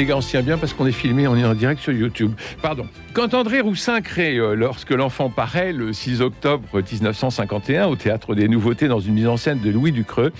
Les gars, on tient bien parce qu'on est filmé, on est en direct sur YouTube. Pardon. Quand André Roussin crée euh, Lorsque l'enfant paraît le 6 octobre 1951 au Théâtre des Nouveautés dans une mise en scène de Louis Ducreux,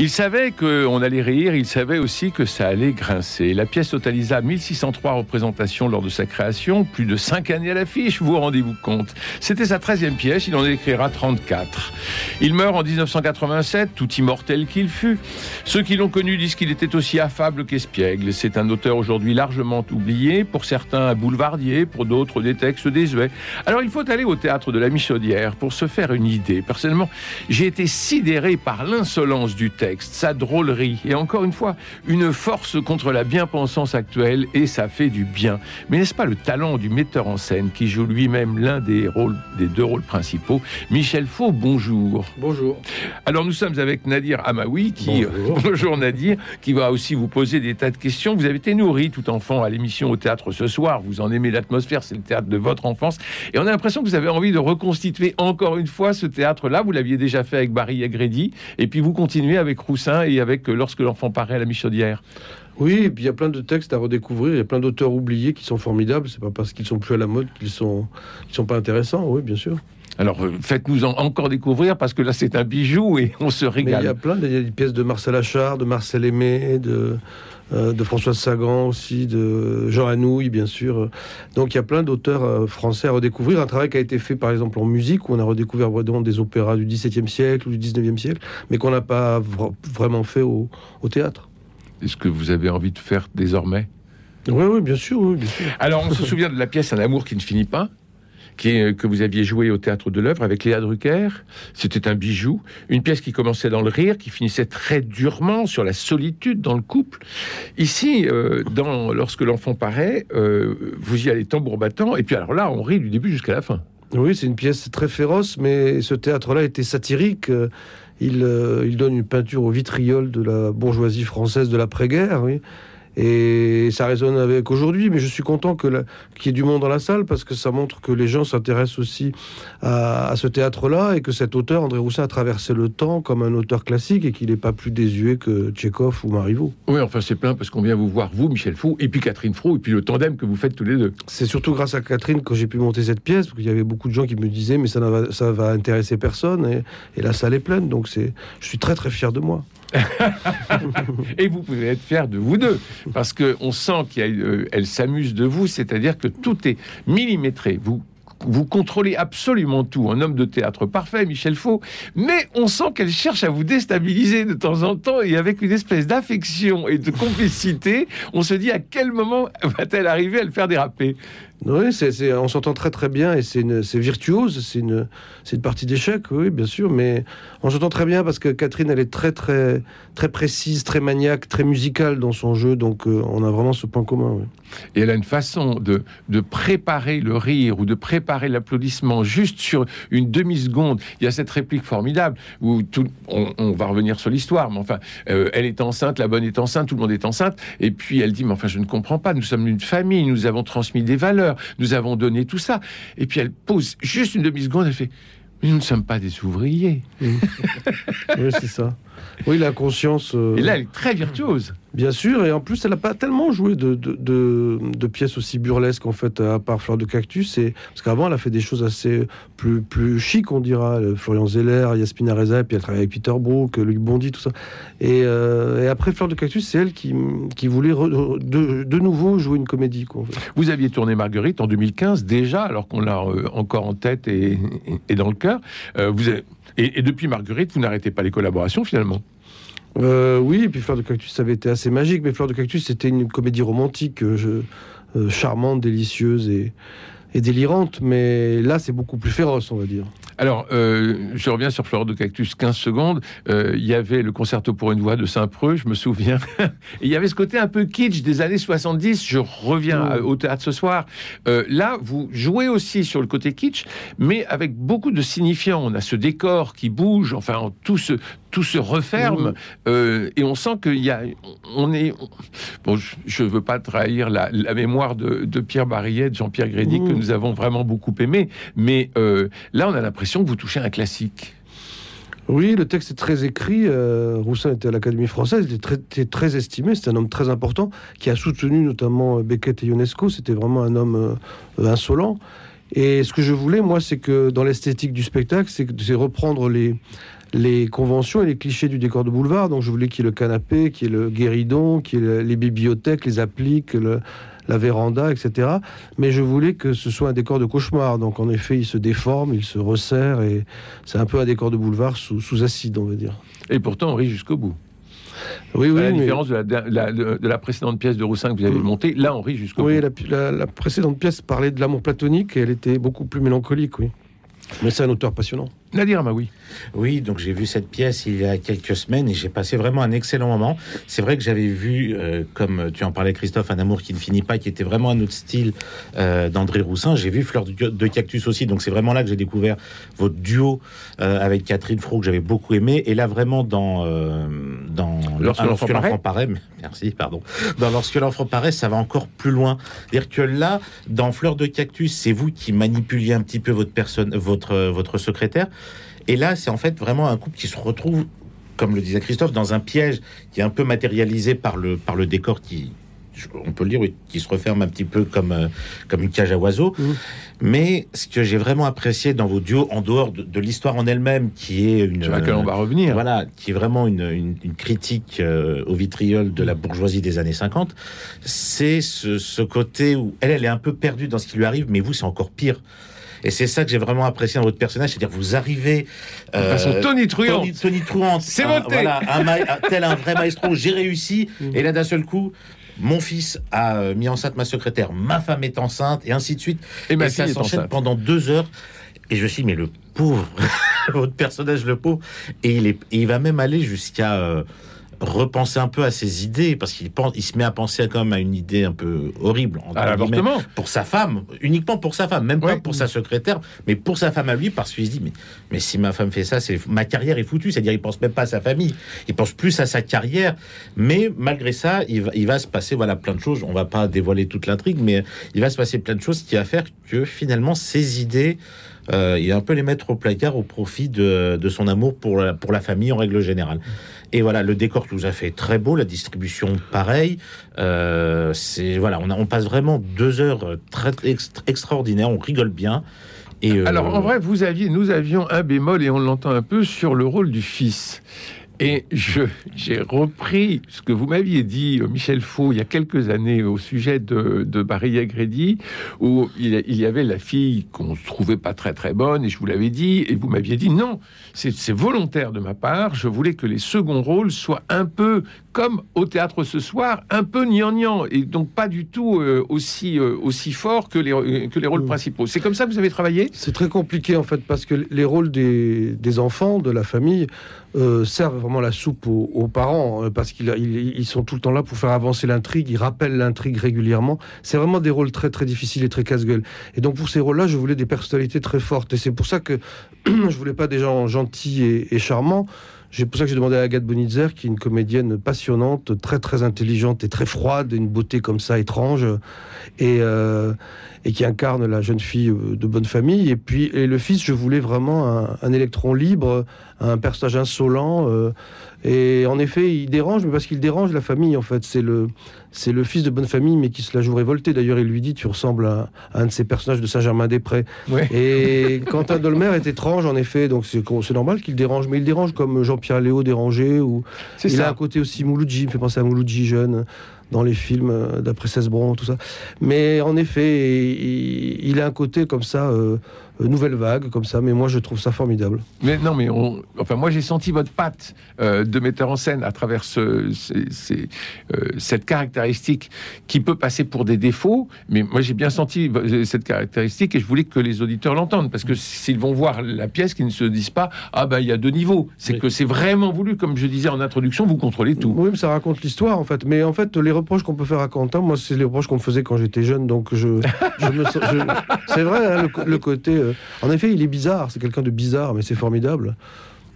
il savait qu'on allait rire, il savait aussi que ça allait grincer. La pièce totalisa 1603 représentations lors de sa création, plus de 5 années à l'affiche, vous rendez-vous compte. C'était sa 13e pièce, il en écrira 34. Il meurt en 1987, tout immortel qu'il fut. Ceux qui l'ont connu disent qu'il était aussi affable qu'espiègle. C'est un auteur aujourd'hui largement oublié, pour certains boulevardier, pour d'autres des textes désuets. Alors il faut aller au théâtre de la Michaudière pour se faire une idée. Personnellement, j'ai été sidéré par l'insolence du texte sa drôlerie et encore une fois, une force contre la bien-pensance actuelle et ça fait du bien. Mais n'est-ce pas le talent du metteur en scène qui joue lui-même l'un des rôles, des deux rôles principaux? Michel Faux, bonjour. Bonjour. Alors nous sommes avec Nadir Amaoui qui, bonjour, Nadir, qui va aussi vous poser des tas de questions. Vous avez été nourri tout enfant à l'émission au théâtre ce soir. Vous en aimez l'atmosphère, c'est le théâtre de votre enfance. Et on a l'impression que vous avez envie de reconstituer encore une fois ce théâtre-là. Vous l'aviez déjà fait avec Barry Agredi. Et puis vous continuez avec Roussin et avec euh, Lorsque l'enfant paraît à la Michaudière. Oui, et puis il y a plein de textes à redécouvrir, il y a plein d'auteurs oubliés qui sont formidables, c'est pas parce qu'ils sont plus à la mode qu'ils sont, sont pas intéressants, oui, bien sûr. Alors euh, faites-nous encore découvrir parce que là c'est un bijou et on se régale. il y a plein, il y a des pièces de Marcel Achard, de Marcel Aimé, de, de François Sagan aussi, de Jean Anouilh, bien sûr. Donc il y a plein d'auteurs euh, français à redécouvrir. Un travail qui a été fait par exemple en musique, où on a redécouvert vraiment des opéras du XVIIe siècle ou du XIXe siècle, mais qu'on n'a pas vraiment fait au, théâtre. Est-ce que vous avez envie de faire désormais? Oui, oui, bien sûr, oui, bien sûr. Alors, on se souvient de la pièce Un amour qui ne finit pas que vous aviez joué au théâtre de l'œuvre avec Léa Drucker. C'était un bijou, une pièce qui commençait dans le rire, qui finissait très durement sur la solitude dans le couple. Ici, euh, dans Lorsque l'enfant paraît, euh, vous y allez tambour battant, et puis alors là, on rit du début jusqu'à la fin. Oui, c'est une pièce très féroce, mais ce théâtre-là était satirique. Il, euh, il, donne une peinture au vitriol de la bourgeoisie française de l'après-guerre. Oui. Et ça résonne avec aujourd'hui, mais je suis content qu'il y ait du monde dans la salle parce que ça montre que les gens s'intéressent aussi à, ce théâtre-là et que cet auteur, André Roussin, a traversé le temps comme un auteur classique et qu'il n'est pas plus désuet que Tchékov ou Marivaux. Oui, enfin c'est plein parce qu'on vient vous voir, vous, Michel Fou, et puis Catherine Fro, et puis le tandem que vous faites tous les deux. C'est surtout grâce à Catherine que j'ai pu monter cette pièce, parce qu'il y avait beaucoup de gens qui me disaient mais ça, va, ça va intéresser personne, et, et la salle est pleine, donc je suis très très fier de moi. et vous pouvez être fier de vous deux, parce qu'on sent qu'elle euh, s'amuse de vous, c'est-à-dire que tout est millimétré. Vous vous contrôlez absolument tout. Un homme de théâtre parfait, Michel Faux, mais on sent qu'elle cherche à vous déstabiliser de temps en temps et avec une espèce d'affection et de complicité, on se dit à quel moment va-t-elle arriver à le faire déraper? Oui, on s'entend très très bien et c'est, virtuose, c'est une, partie d'échec, oui, bien sûr, mais on s'entend très bien parce que Catherine, elle est très très très précise, très maniaque, très musicale dans son jeu, donc euh, on a vraiment ce point commun. Et elle a une façon de, préparer le rire ou de préparer l'applaudissement juste sur une demi-seconde. Il y a cette réplique formidable où on, va revenir sur l'histoire, mais enfin, euh, elle est enceinte, la bonne est enceinte, tout le monde est enceinte, et puis elle dit, mais enfin, je ne comprends pas, nous sommes une famille, nous avons transmis des valeurs nous avons donné tout ça. Et puis elle pose juste une demi-seconde, elle fait Mais nous ne sommes pas des ouvriers. oui, c'est ça. Oui, la conscience. Euh, et là, elle est très virtuose. Bien sûr, et en plus, elle n'a pas tellement joué de, de, pièces aussi burlesques, en fait, à part Fleur de Cactus. Et... Parce qu'avant, elle a fait des choses assez plus, plus chic, on dira. Florian Zeller, Yasmina Reza, puis elle travaille avec Peter Brook, Luc Bondy, tout ça. Et, euh, et après Fleur de Cactus, c'est elle qui, qui voulait de, nouveau jouer une comédie. Quoi, Vous aviez tourné Marguerite en 2015, déjà, alors qu'on l'a euh, encore en tête et, et, dans le cœur. vous avez et, depuis Marguerite, vous n'arrêtez pas les collaborations finalement euh, Oui, et puis Fleur de Cactus, avait été assez magique, mais Fleur de Cactus, c'était une comédie romantique euh, euh, charmante, délicieuse et délirante, mais là, c'est beaucoup plus féroce, on va dire. Alors, euh, je reviens sur Fleur de Cactus 15 secondes. Euh, il y avait le concerto pour une voix de Saint-Preux, je me souviens. il y avait ce côté un peu kitsch des années 70. Je reviens Mm. au théâtre ce soir. Euh, là, vous jouez aussi sur le côté kitsch, mais avec beaucoup de signifiants. On a ce décor qui bouge, enfin, tout se, tout se referme, Mm. euh, et on sent qu'il y a. On est. Bon, je ne veux pas trahir la, la mémoire de, de Pierre Barillet, de Jean-Pierre Grédy, que nous avons vraiment beaucoup aimé, mais euh, là, on a l'impression que vous touchez un classique. Oui, le texte est très écrit. euh, Roussin était à l'Académie française, il était très, estimé. C'est un homme très important qui a soutenu notamment Beckett et Ionesco. C'était vraiment un homme euh, insolent. Et ce que je voulais, moi, c'est que dans l'esthétique du spectacle, c'est reprendre les, conventions et les clichés du décor de boulevard. Donc je voulais qu'il y ait le canapé, qu'il y ait le guéridon, qu'il y ait le- les bibliothèques, les appliques, le- la véranda, etc. Mais je voulais que ce soit un décor de cauchemar. Donc en effet, il se déforme, il se resserre et c'est un peu un décor de boulevard sous, sous acide, on va dire. Et pourtant, on rit jusqu'au bout. Oui, oui, à la mais- différence de la, de la- de- de la précédente pièce de Roussin que vous avez Mm. montée, là, on rit jusqu'au oui bout. la- la précédente pièce parlait de l'amour platonique et elle était beaucoup plus mélancolique, oui. Mais c'est un auteur passionnant. Nadir Amaoui. Oui, donc j'ai vu cette pièce il y a quelques semaines et j'ai passé vraiment un excellent moment. C'est vrai que j'avais vu, euh, comme tu en parlais Christophe, Un amour qui ne finit pas, qui était vraiment un autre style euh, d'André Roussin. J'ai vu Fleur de, Cactus aussi, donc c'est vraiment là que j'ai découvert votre duo euh, avec Catherine Fro que j'avais beaucoup aimé. Et là vraiment dans dans Lorsque l'enfant paraît. merci, pardon. Dans Lorsque l'enfant paraît, ça va encore plus loin. C'est-à-dire que là, dans Fleur de Cactus, c'est vous qui manipuliez un petit peu votre personne, votre votre secrétaire. Et là, c'est en fait vraiment un couple qui se retrouve, comme le disait Christophe, dans un piège qui est un peu matérialisé par le, par le décor qui, on peut le dire, oui, qui se referme un petit peu comme, euh, comme une cage à oiseaux. Mhm. Mais ce que j'ai vraiment apprécié dans vos duos, en dehors de, de l'histoire en elle-même, qui est une... Sur laquelle on va revenir. Voilà, qui est vraiment une, une- une critique euh, au vitriol de la bourgeoisie des années 50, c'est ce, ce côté où elle, elle est un peu perdue dans ce qui lui arrive, mais vous, c'est encore pire. Et c'est ça que j'ai vraiment apprécié dans votre personnage, c'est-à-dire vous arrivez... De façon euh, tonitruante. Truant, C'est voté. Voilà, un tel un vrai maestro, j'ai réussi. Mhm. Et là, d'un seul coup, mon fils a euh, mis enceinte ma secrétaire, ma femme est enceinte, et ainsi de suite. Et ma et ça s'enchaîne enceinte. pendant deux heures. Et je me suis dit, mais le pauvre, votre personnage, le pauvre. Et il, est, et il va même aller jusqu'à euh, repenser un peu à ses idées, parce qu'il pense, il se met à penser quand même à une idée un peu horrible. entre À pour sa femme, uniquement pour sa femme, même pas pour sa secrétaire, mais pour sa femme à lui, parce qu'il se dit, mais, mais si ma femme fait ça, c'est ma carrière est foutue, c'est-à-dire il pense même pas à sa famille, il pense plus à sa carrière, mais malgré ça, il va, il va se passer voilà plein de choses. On va pas dévoiler toute l'intrigue, mais il va se passer plein de choses qui va faire que finalement ses idées, euh, va un peu les mettre au placard au profit de, de son amour pour la, pour la famille en règle générale. Et voilà, le décor vous a fait très beau, la distribution pareil. Euh, c'est voilà, on, a- on passe vraiment deux heures très extra- extraordinaires, on rigole bien. Et euh, Alors, en vrai, vous aviez, nous avions un bémol, et on l'entend un peu, sur le rôle du fils. Et j'ai repris ce que vous m'aviez dit, euh, Michel Faux, il y a quelques années, au sujet de, de Barilla Grédy, où il, il y avait la fille qu'on ne trouvait pas très très bonne, et je vous l'avais dit, et vous m'aviez dit non, c'est, c'est volontaire de ma part, je voulais que les seconds rôles soient un peu comme au théâtre ce soir, un peu gnangnan, et donc pas du tout euh, aussi, euh, aussi fort que les, euh, que les rôles Mm. principaux. C'est comme ça que vous avez travaillé? C'est très compliqué en fait parce que les rôles des, des enfants, de la famille, euh, servent vraiment la soupe aux, parents euh, parce qu'ils ils- sont tout le temps là pour faire avancer l'intrigue, ils rappellent l'intrigue régulièrement. C'est vraiment des rôles très très difficiles et très casse-gueule. Et donc pour ces rôles-là, je voulais des personnalités très fortes et c'est pour ça que je voulais pas des gens gentils et charmants. C'est pour ça que j'ai demandé à Agathe Bonitzer, qui est une comédienne passionnante, très très intelligente et très froide, une beauté comme ça étrange, et, euh, et qui incarne la jeune fille euh, de bonne famille. Et puis et le fils, je voulais vraiment un, électron libre, un personnage insolent. euh, et en effet, il dérange, mais parce qu'il dérange la famille, en fait. C'est le, c'est le fils de bonne famille, mais qui se la joue révolté. D'ailleurs, il lui dit Tu ressembles à, à un de ces personnages de Saint-Germain-des-Prés. Ouais. Et Quentin Dolmer est étrange, en effet, donc c'est c'est normal qu'il dérange, mais il dérange comme Jean-Pierre Léo dérangé, ou C'est il a un côté aussi Mouloudji, il me fait penser à Mouloudji jeune. Dans les films euh, d'après Cesbron, tout ça. Mais en effet, il, il a un côté comme ça. euh, euh, nouvelle vague comme ça mais moi je trouve ça formidable Mais non, mais on- enfin, moi j'ai senti votre patte euh, de metteur en scène à travers ce- ces- ces, euh, cette caractéristique qui peut passer pour des défauts, mais moi j'ai bien senti cette caractéristique et je voulais que les auditeurs l'entendent parce que s'ils vont voir la pièce, qu'ils ne se disent pas ah ben il y a deux niveaux, c'est Oui. que c'est vraiment voulu, comme je disais en introduction, vous contrôlez tout. Oui, mais ça raconte l'histoire en fait. Mais en fait, les reproches qu'on peut faire à Quentin, moi, c'est les reproches qu'on me faisait quand j'étais jeune. Donc, je, me je- c'est vrai, hein, le, côté. euh, En effet, il est bizarre. C'est quelqu'un de bizarre, mais c'est formidable.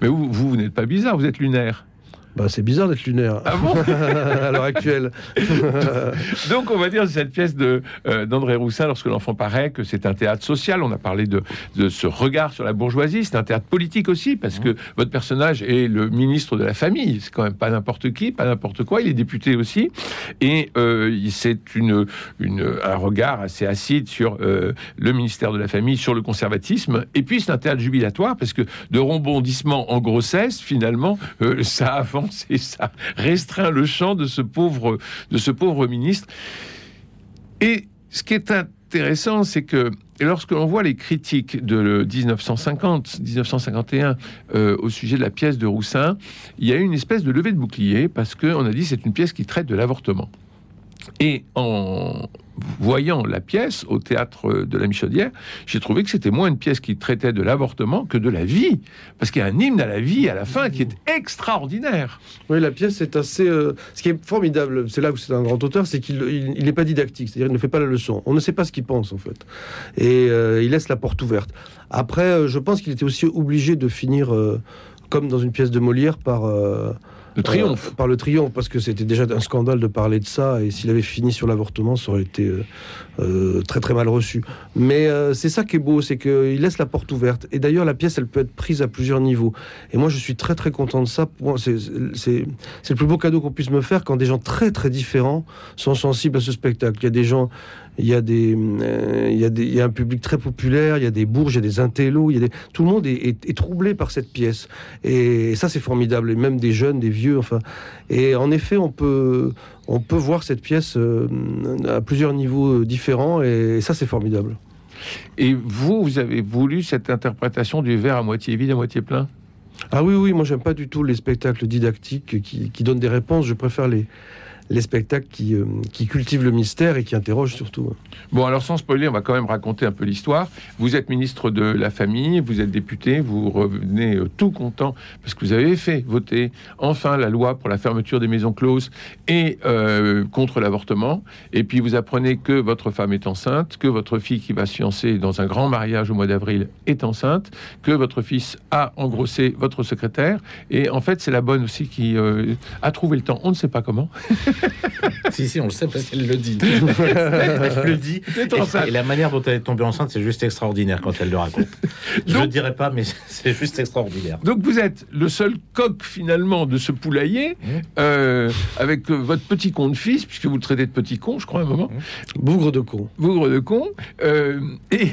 Mais vous, vous n'êtes pas bizarre, vous êtes lunaire. Bah, c'est bizarre d'être lunaire Ah bon à l'heure actuelle. Donc, on va dire cette pièce de euh, d'André Roussin, lorsque l'enfant paraît, que c'est un théâtre social. On a parlé de, de ce regard sur la bourgeoisie. C'est un théâtre politique aussi, parce que votre personnage est le ministre de la famille. C'est quand même pas n'importe qui, pas n'importe quoi. Il est député aussi, et euh, c'est une, une un regard assez acide sur euh, le ministère de la famille, sur le conservatisme. Et puis, c'est un théâtre jubilatoire, parce que de rebondissement en grossesse, finalement, euh, ça avance ça restreint le champ de ce pauvre de ce pauvre ministre. Et ce qui est intéressant, c'est que lorsque l'on voit les critiques de 1950, 1951 euh, au sujet de la pièce de Roussin, il y a eu une espèce de levée de bouclier parce qu'on a dit c'est une pièce qui traite de l'avortement. Et en voyant la pièce au théâtre de la Michaudière, j'ai trouvé que c'était moins une pièce qui traitait de l'avortement que de la vie. Parce qu'il y a un hymne à la vie à la fin qui est extraordinaire. Oui, la pièce est assez. euh, ce qui est formidable, c'est là où c'est un grand auteur, c'est qu'il il, il n'est pas didactique, c'est-à-dire il ne fait pas la leçon. On ne sait pas ce qu'il pense en fait, et euh, il laisse la porte ouverte. Après, euh, je pense qu'il était aussi obligé de finir comme dans une pièce de Molière par. Le triomphe. euh, par le triomphe, parce que c'était déjà un scandale de parler de ça, et s'il avait fini sur l'avortement, ça aurait été euh, euh, très très mal reçu. Mais euh, c'est ça qui est beau, c'est qu'il laisse la porte ouverte. Et d'ailleurs, la pièce, elle peut être prise à plusieurs niveaux. Et moi, je suis très très content de ça. C'est le plus beau cadeau qu'on puisse me faire quand des gens très très différents sont sensibles à ce spectacle. Il y a des gens, il y a des, euh, il y a des, il y a un public très populaire, il y a des bourges, il y a des intellos, il y a des, tout le monde est, est- est troublé par cette pièce. Et ça, c'est formidable. Et même des jeunes, des vieux, enfin. Et en effet, on peut, on peut voir cette pièce euh, à plusieurs niveaux euh, différents. Et ça, c'est formidable. Et vous, vous avez voulu cette interprétation du verre à moitié vide, à moitié plein? Ah oui, oui, moi j'aime pas du tout les spectacles didactiques qui, qui donnent des réponses. Je préfère les, les spectacles qui, euh, qui cultivent le mystère et qui interrogent surtout. Bon, alors sans spoiler, on va quand même raconter un peu l'histoire. Vous êtes ministre de la Famille, vous êtes député, vous revenez euh, tout content parce que vous avez fait voter enfin la loi pour la fermeture des maisons closes et euh, contre l'avortement. Et puis vous apprenez que votre femme est enceinte, que votre fille qui va se fiancer dans un grand mariage au mois d'avril est enceinte, que votre fils a engrossé votre secrétaire. Et en fait, c'est la bonne aussi qui a trouvé le temps. On ne sait pas comment. Si, si, on le sait parce qu'elle le dit. elle le dit. Et, et la manière dont elle est tombée enceinte, c'est juste extraordinaire quand elle le raconte. Je ne dirais pas, mais c'est juste extraordinaire. Donc vous êtes le seul coq finalement de ce poulailler, Mmh. euh, avec euh, votre petit con de fils, puisque vous le traitez de petit con, je crois, à un moment, Bougre de con. bougre de con, euh, et,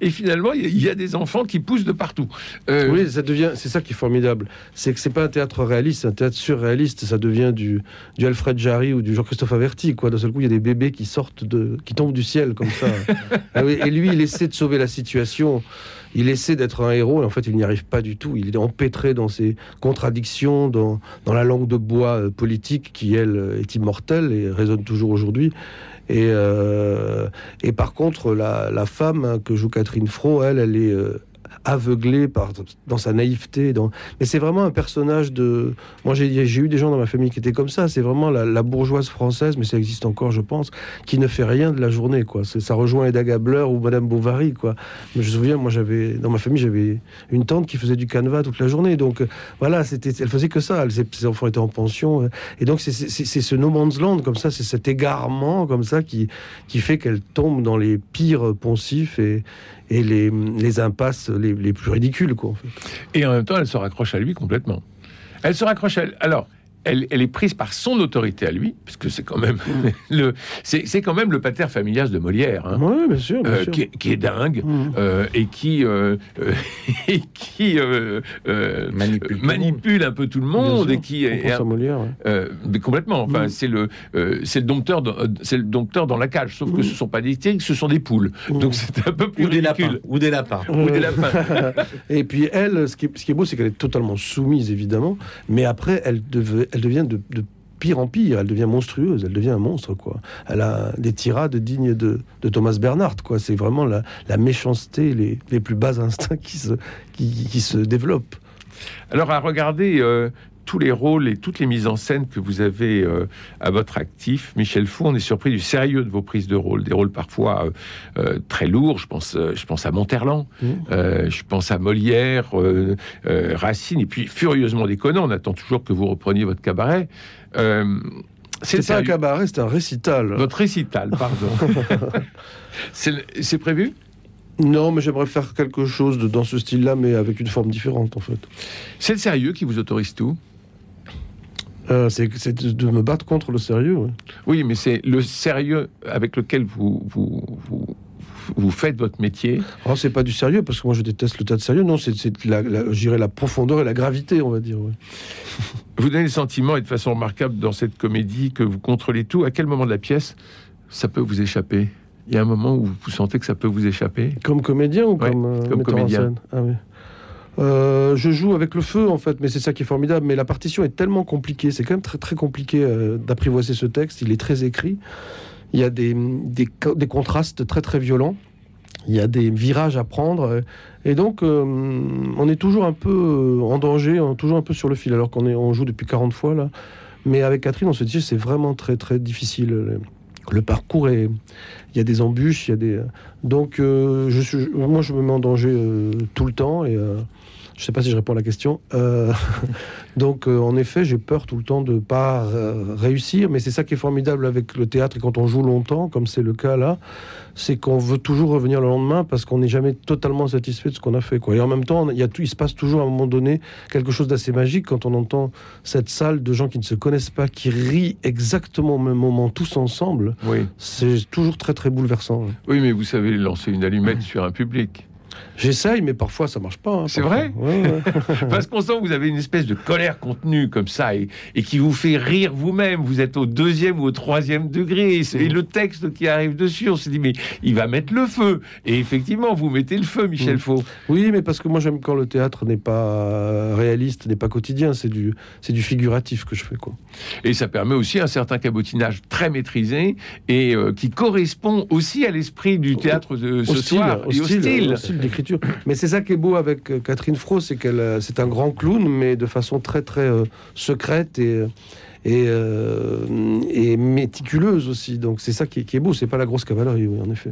et finalement il y a- il y, a des enfants qui poussent de partout. Euh, Oui, ça devient, c'est ça qui est formidable. C'est que c'est pas un théâtre réaliste, c'est un théâtre surréaliste. Ça devient du, du Alfred Jarry ou du Jean-Christophe Averti, quoi. D'un seul coup, il y a des bébés qui sortent de, qui tombent du ciel comme ça. Ah et lui, il essaie de sauver la situation. Il essaie d'être un héros, et en fait, il n'y arrive pas du tout. Il est empêtré dans ses contradictions, dans, dans la langue de bois euh, politique qui, elle, euh, est immortelle et résonne toujours aujourd'hui. Et, euh, et par contre, la, la femme hein, que joue Catherine Fro, elle, elle est euh, aveuglée par, dans sa naïveté. Mais c'est vraiment un personnage de. Moi, j'ai eu des gens dans ma famille qui étaient comme ça. C'est vraiment la, bourgeoise française, mais ça existe encore, je pense, qui ne fait rien de la journée. Quoi. Ça rejoint Eda Gabler ou Madame Bovary. Quoi. Mais je me souviens, moi, j'avais dans ma famille, j'avais une tante qui faisait du canevas toute la journée. Donc euh, voilà, c'était, elle faisait que ça. Ses, enfants étaient en pension. euh, Et donc, c'est ce no man's land, comme ça, c'est cet égarement, comme ça, qui, qui fait qu'elle tombe dans les pires poncifs et, et les, impasses les, plus ridicules. Quoi. Et en même temps, elle se raccroche à lui complètement. Elle se raccroche à. Alors, elle, elle est prise par son autorité à lui, parce que c'est quand même le, c'est c'est quand même le pater familias de Molière. hein. Oui, bien sûr. bien Euh, sûr. qui, est, qui est dingue Mm. euh, et qui euh, euh, et qui euh, euh, Manipule manipule un peu tout le Bien monde sûr. et qui est, à Molière. ouais. euh, mais complètement. Enfin, Mm. c'est le euh, c'est le dompteur dans, c'est le dompteur dans la cage. Sauf que Mm. ce sont pas des tigres, ce sont des poules. Mm. Donc c'est un peu plus Ou des lapins. Ou des lapins. Ou des Ouais. lapins. Et puis elle, ce qui est, ce qui est beau, c'est qu'elle est totalement soumise, évidemment, mais après, elle, deve- elle devient de, pire en pire, elle devient monstrueuse, elle devient un monstre, quoi. Elle a des tirades dignes de, Thomas Bernhardt, quoi. C'est vraiment la, méchanceté, les, plus bas instincts qui se, qui, qui se développent. Alors à regarder euh, tous les rôles et toutes les mises en scène que vous avez euh, à votre actif, Michel Fou, on est surpris du sérieux de vos prises de rôle, des rôles parfois euh, euh, très lourds. Je pense, je pense à Monterland, Mm. euh, je pense à Molière, Racine, et puis furieusement déconnant. On attend toujours que vous repreniez votre cabaret. C'est pas un cabaret, c'est un récital. Votre récital, pardon. c'est prévu? Non, mais j'aimerais faire quelque chose de, dans ce style-là, mais avec une forme différente, en fait. C'est le sérieux qui vous autorise tout? Euh, c'est de, me battre contre le sérieux. ouais. Oui, mais c'est le sérieux avec lequel vous, vous, vous, vous faites votre métier. Oh, c'est pas du sérieux, parce que moi je déteste le tas de sérieux. Non, c'est la, la, la profondeur et la gravité, on va dire. ouais. Vous donnez le sentiment, et de façon remarquable dans cette comédie, que vous contrôlez tout. À quel moment de la pièce ça peut vous échapper? Il y a un moment où vous sentez que ça peut vous échapper? Comme comédien ou Ouais, comme, euh, comme en comédien. scène? Ah oui. Euh, je joue avec le feu en fait, mais c'est ça qui est formidable. Mais la partition est tellement compliquée, c'est quand même très très compliqué euh, d'apprivoiser ce texte. Il est très écrit. Il y a des, des, co- des contrastes très très violents. Il y a des virages à prendre. Et donc, euh, on est toujours un peu en danger, toujours un peu sur le fil, alors qu'on joue depuis 40 fois là. Mais avec Catherine, on se dit c'est vraiment très très difficile. Le, parcours est, il y a des embûches, il y a des. Donc, je suis, moi, je me mets en danger tout le temps et je sais pas si je réponds à la question. Euh, donc, euh, en effet, j'ai peur tout le temps de pas euh, réussir, mais c'est ça qui est formidable avec le théâtre et quand on joue longtemps, comme c'est le cas là, c'est qu'on veut toujours revenir le lendemain parce qu'on n'est jamais totalement satisfait de ce qu'on a fait. Quoi. Et en même temps, il, y a tout, il se passe toujours à un moment donné quelque chose d'assez magique quand on entend cette salle de gens qui ne se connaissent pas, qui rient exactement au même moment, tous ensemble. Oui. C'est toujours très très bouleversant. Oui, mais vous savez lancer une allumette sur un public. J'essaye, mais parfois ça marche pas. hein, C'est vrai Ouais, ouais. Parce qu'on sent que vous avez une espèce de colère contenue comme ça et, et qui vous fait rire vous-même. Vous êtes au deuxième ou au troisième degré. Et, c'est- et le texte qui arrive dessus, on se dit, mais il va mettre le feu. Et effectivement, vous mettez le feu, Michel Mm. Faux. Oui, mais parce que moi j'aime quand le théâtre n'est pas réaliste, n'est pas quotidien, c'est du, c'est du figuratif que je fais. Quoi. Et ça permet aussi un certain cabotinage très maîtrisé et euh, qui correspond aussi à l'esprit du théâtre de ce Au style, soir au et au style, style. au style Mais c'est ça qui est beau avec euh, Catherine Fro, c'est qu'elle, euh, c'est un grand clown, mais de façon très très euh, secrète et et, euh, et méticuleuse aussi. Donc c'est ça qui est, qui est beau. C'est pas la grosse cavalerie, oui, en effet.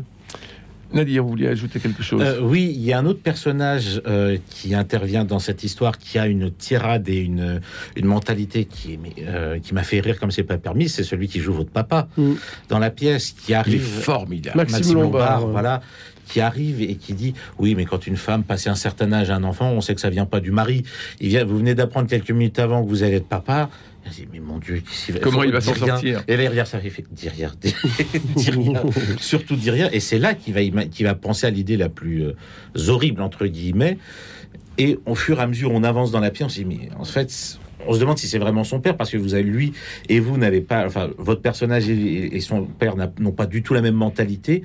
Nadir, vous vouliez ajouter quelque chose? Euh, oui, il y a un autre personnage euh, qui intervient dans cette histoire, qui a une tirade et une, une mentalité qui, euh, qui m'a fait rire comme c'est pas permis. C'est celui qui joue votre papa Mm. dans la pièce, qui Il est arrive. formidable. Maxime Lombard, voilà, qui arrive et qui dit oui, mais quand une femme passe un certain âge, un enfant, on sait que ça vient pas du mari. Il vient, vous venez d'apprendre quelques minutes avant que vous allez être papa. Elle dit, mais mon Dieu, qu'est-ce qu'il Comment il va s'en sortir Et là, il regarde ça, il fait dis rien, dis, dis rien, surtout dis rien. Et c'est là qu'il va, qu'il va penser à l'idée la plus euh, horrible entre guillemets. Et au fur et à mesure, on avance dans la pièce, on se dit, mais en fait, on se demande si c'est vraiment son père, parce que vous avez lui et vous n'avez pas, enfin, votre personnage et, et son père n'ont pas du tout la même mentalité.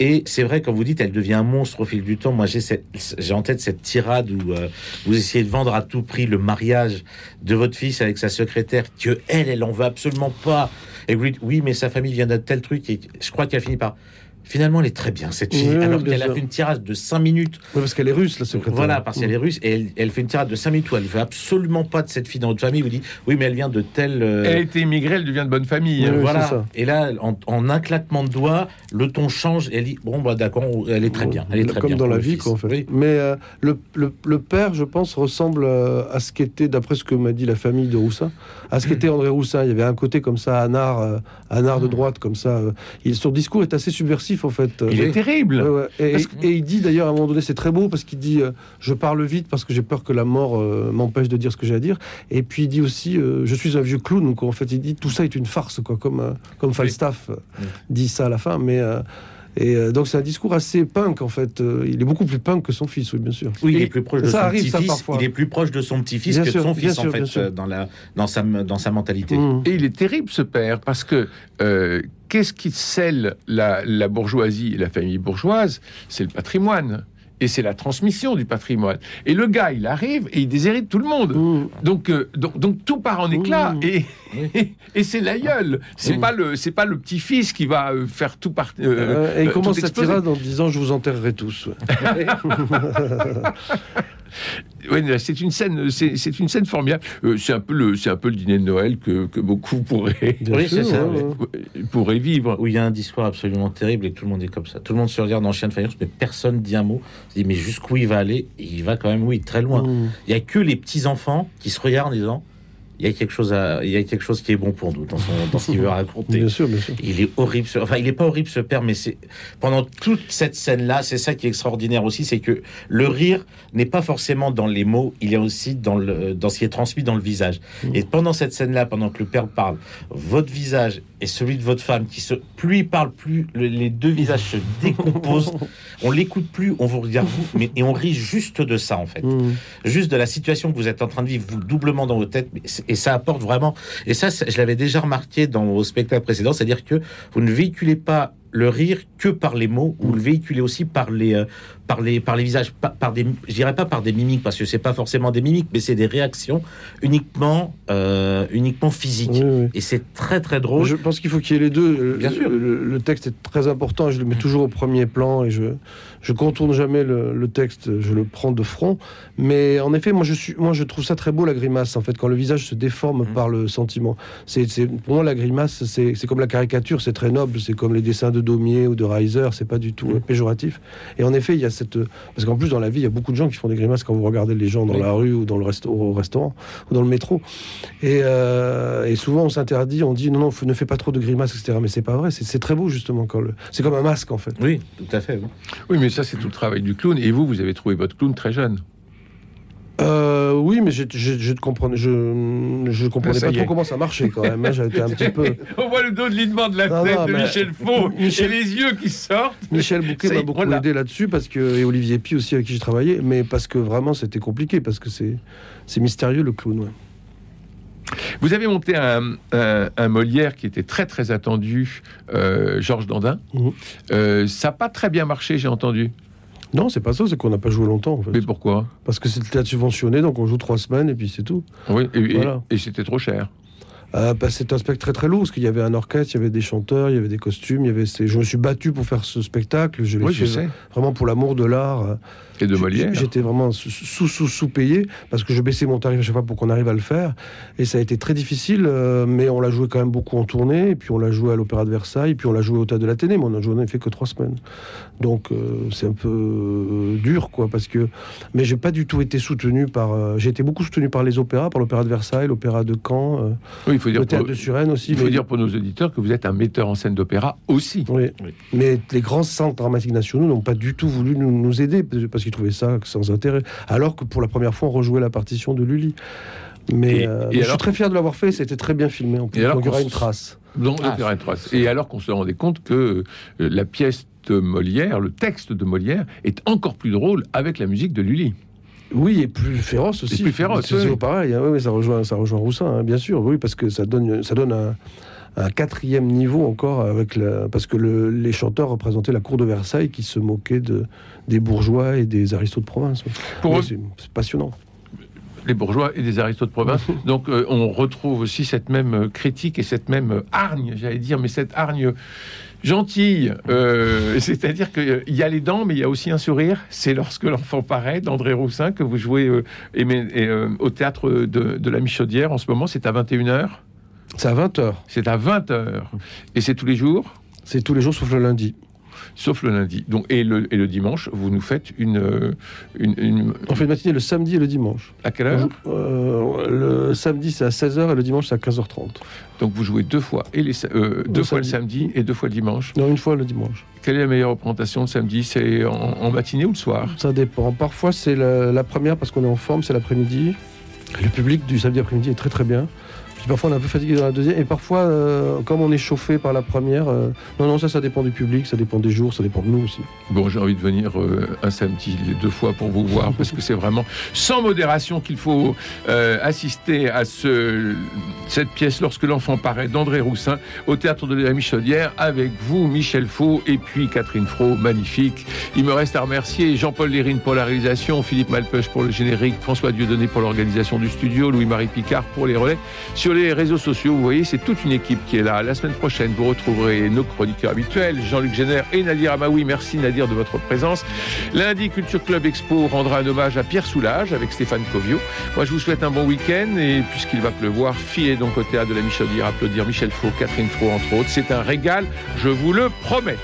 Et c'est vrai, quand vous dites, elle devient un monstre au fil du temps. Moi, j'ai en tête cette tirade où euh, vous essayez de vendre à tout prix le mariage de votre fils avec sa secrétaire, que elle, elle en veut absolument pas. Et vous dites, oui, mais sa famille vient d'un tel truc. Et je crois qu'elle finit par. Finalement, elle est très bien, cette fille. Oui, alors qu'elle a fait une tirade de 5 minutes. Oui, parce qu'elle est russe, la secrétaire. Voilà, parce qu'elle Mm. est russe. Et elle, elle fait une tirade de 5 minutes où elle veut absolument pas de cette fille dans votre famille. Vous dit, oui, mais elle vient de tel. euh, Elle a été immigrée, elle devient de bonne famille. hein. Oui, voilà. Et là, en, en un claquement de doigts, le ton change. Et elle dit Bon, bah d'accord, elle est très bien. Elle est très Comme bien dans la vie, quoi, en fait. Mais euh, le, le- le père, je pense, ressemble euh, à ce qu'était, d'après ce que m'a dit la famille de Roussin, à ce qu'était André Roussin. Il y avait un côté comme ça, un art, euh, un art de droite, comme ça. euh. Il, son discours est assez subversif en fait. Il est terrible. Ouais. Et, Parce et- et il dit d'ailleurs à un moment donné, c'est très beau parce qu'il dit euh, Je parle vite parce que j'ai peur que la mort euh, m'empêche de dire ce que j'ai à dire. Et puis il dit aussi euh, Je suis un vieux clown. Donc en fait, il dit Tout ça est une farce, quoi, comme, comme Falstaff Oui. dit ça à la fin. Mais. Et euh, donc c'est un discours assez punk en fait. Euh, il est beaucoup plus punk que son fils, oui bien sûr. Oui, il est plus proche de ça son arrive, ça, petit-fils. parfois. Il est plus proche de son petit-fils Bien que sûr, de son fils, sûr, en fait, euh, dans, la, dans, sa, dans sa mentalité. Mmh. Et il est terrible ce père parce que euh, qu'est-ce qui scelle la, la bourgeoisie et la famille bourgeoise? C'est le patrimoine. Et c'est la transmission du patrimoine. Et le gars, il arrive et il déshérite tout le monde. Mmh. Donc, euh, donc, donc tout part en éclat Mmh. et, et, c'est l'aïeul. C'est Mmh. pas le c'est pas le petit fils qui va euh, faire tout part. euh, Euh, et il euh, sa exploser. tirade en disant Je vous enterrerai tous. ouais. C'est une scène c'est c'est une scène formidable. Euh, c'est un peu le c'est un peu le dîner de Noël que, que beaucoup pourraient Oui, sûr, ça, pourraient vivre. Où il y a un discours absolument terrible et tout le monde est comme ça. Tout le monde se regarde en chien de faïence, mais personne dit un mot. Se dit, mais jusqu'où il va aller? Et il va quand même, oui, très loin. Mmh. Il y a que les petits enfants qui se regardent en disant, il y a quelque chose à, il y a quelque chose qui est bon pour nous dans, son, dans ce qu'il veut raconter. Bien sûr, bien sûr. Il est horrible. ce- Enfin, il est pas horrible ce père, mais c'est pendant toute cette scène-là, c'est ça qui est extraordinaire aussi, c'est que le rire n'est pas forcément dans les mots, il est aussi dans le dans ce qui est transmis dans le visage. Mm. Et pendant cette scène-là, pendant que le père parle, votre visage et celui de votre femme, qui se plus il parle, plus le- les deux visages se décomposent. on l'écoute plus, on vous regarde vous, mais et on rit juste de ça en fait Mmh. juste de la situation que vous êtes en train de vivre, vous doublement dans vos têtes, mais et ça apporte vraiment. Et ça, je l'avais déjà remarqué dans vos spectacles précédents, c'est-à-dire que vous ne véhiculez pas le rire que par les mots, vous le véhiculez aussi par les, euh, par les, par les visages, par, par des, je dirais pas par des mimiques, parce que c'est pas forcément des mimiques, mais c'est des réactions uniquement, euh, uniquement physiques. Oui, oui. Et c'est très très drôle. Je pense qu'il faut qu'il y ait les deux. Bien le, sûr. Le, le texte est très important. Je le mets toujours au premier plan et je je contourne jamais le, le texte. Je le prends de front. Mais en effet, moi je suis, moi je trouve ça très beau la grimace. En fait, quand le visage se déforme Mhm. par le sentiment. C'est, c'est pour moi la grimace, c'est, c'est comme la caricature. C'est très noble. C'est comme les dessins de Daumier ou de Reiser. C'est pas du tout Mhm. euh, péjoratif. Et en effet, il y a cette parce qu'en plus dans la vie, il y a beaucoup de gens qui font des grimaces quand vous regardez les gens dans Oui. la rue ou dans le resto, au restaurant ou dans le métro. Et, euh, et souvent, on s'interdit, on dit non, non, ne fais pas trop de grimaces, etc. Mais c'est pas vrai, c'est c'est très beau, justement. quand le... C'est comme un masque, en fait. Oui, tout à fait. oui. Oui, mais ça c'est tout le travail du clown. Et vous, vous avez trouvé votre clown très jeune. Euh, oui, mais je, je, je, te comprenais, je, je comprenais Ça pas trop comment ça marchait quand même. J'étais un petit peu. On voit le dos de linement de la Non, tête non, de mais- Michel Faux Michel- et les yeux qui sortent. Michel Bouquet m'a beaucoup aidé là-dessus parce que et Olivier Pi aussi avec qui j'ai travaillé, mais parce que vraiment c'était compliqué parce que c'est c'est mystérieux le clown. ouais. Vous avez monté un, un- un Molière qui était très très attendu, euh, Georges Dandin. Mhm. Euh, ça n'a pas très bien marché, j'ai entendu. Non, c'est pas ça, c'est qu'on n'a pas joué longtemps en fait. Mais pourquoi? Parce que c'est le théâtre subventionné, donc on joue trois semaines et puis c'est tout. Oui, et, et- Voilà. et c'était trop cher. Euh, bah, c'est un spectacle très très lourd parce qu'il y avait un orchestre, il y avait des chanteurs, il y avait des costumes, il y avait. Je me suis battu pour faire ce spectacle. Je l'ai Oui, fait je sais. vraiment pour l'amour de l'art. Et de Molière. J'étais vraiment sous, sous, sous, sous-payé parce que je baissais mon tarif à chaque fois pour qu'on arrive à le faire. Et ça a été très difficile, euh, mais on l'a joué quand même beaucoup en tournée. Et puis on l'a joué à l'Opéra de Versailles, puis on l'a joué au Théâtre de l'Athénée, mais on a joué, on a fait que trois semaines. Donc euh, c'est un peu euh, dur, quoi, parce que. Mais j'ai pas du tout été soutenu par. euh, j'ai été beaucoup soutenu par les opéras, par l'Opéra de Versailles, l'Opéra de Caen, euh, Oui, il faut dire, le Théâtre pour, de Suresnes aussi. il faut mais- dire pour nos auditeurs que vous êtes un metteur en scène d'opéra aussi. Oui. Oui. Mais les grands centres dramatiques nationaux n'ont pas du tout voulu nous, nous aider parce parce qu'ils trouvaient ça sans intérêt. Alors que pour la première fois, on rejouait la partition de Lully. Mais, Et- euh, et mais je suis très fier de l'avoir fait. C'était très bien filmé en plus. Et alors Donc il y aura qu'on une trace. Donc, Ah, trois. Et alors qu'on se rendait compte que euh, la pièce de Molière, le texte de Molière, est encore plus drôle avec la musique de Lully. Oui, et plus féroce aussi. plus féroce, C'est oui. pareil. hein. Oui, ça rejoint, ça rejoint Roussin, hein, bien sûr. Oui, parce que ça donne, ça donne un, un quatrième niveau encore avec la, parce que le- les chanteurs représentaient la cour de Versailles qui se moquait de, des bourgeois et des aristos de province. Pour eux, c'est passionnant. les bourgeois et des aristos de province. Donc euh, on retrouve aussi cette même euh, critique et cette même euh, hargne, j'allais dire, mais cette hargne gentille. euh, C'est-à-dire qu'il y a les dents, mais il y a aussi un sourire. C'est lorsque l'enfant paraît d'André Roussin que vous jouez euh, et, et, euh, au théâtre de, de la Michaudière en ce moment. C'est à 21h. C'est à 20h. C'est à 20h. Et c'est tous les jours? C'est tous les jours sauf le lundi. sauf le lundi. Donc, et, le, et le dimanche, vous nous faites une, euh, une, une- On fait une matinée le samedi et le dimanche. À quelle heure? Euh, le samedi, c'est à 16h et le dimanche, c'est à 15h30. Donc vous jouez deux fois, et les, euh, deux Le fois le samedi. samedi et deux fois le dimanche. Non, une fois le dimanche. Quelle est la meilleure représentation le samedi? C'est en, en matinée ou le soir? Ça dépend. Parfois, c'est la, la première parce qu'on est en forme, c'est l'après-midi. Le public du samedi après-midi est très très bien. Parfois, on est un peu fatigué dans la deuxième. Et parfois, euh, comme on est chauffé par la première, euh, non, non, ça, ça dépend du public, ça dépend des jours, ça dépend de nous aussi. Bon, j'ai envie de venir euh, un samedi, deux fois pour vous voir, parce que c'est vraiment sans modération qu'il faut assister à ce, cette pièce lorsque l'enfant paraît d'André Roussin au théâtre de la Michaudière avec vous, Michel Faux, et puis Catherine Fro, magnifique. Il me reste à remercier Jean-Paul Lérine pour la réalisation, Philippe Malpeuch pour le générique, François Dieudonné pour l'organisation du studio, Louis-Marie Picard pour les relais. Les réseaux sociaux, vous voyez, c'est toute une équipe qui est là. La semaine prochaine, vous retrouverez nos chroniqueurs habituels, Jean-Luc Géner et Nadir Amaoui. Merci Nadir de votre présence. Lundi, Culture Club Expo rendra un hommage à Pierre Soulages avec Stéphane Covio. Moi, je vous souhaite un bon week-end et puisqu'il va pleuvoir, filez donc au théâtre de la Michaudière applaudir Michel Faux, Catherine Fro, entre autres. C'est un régal, je vous le promets.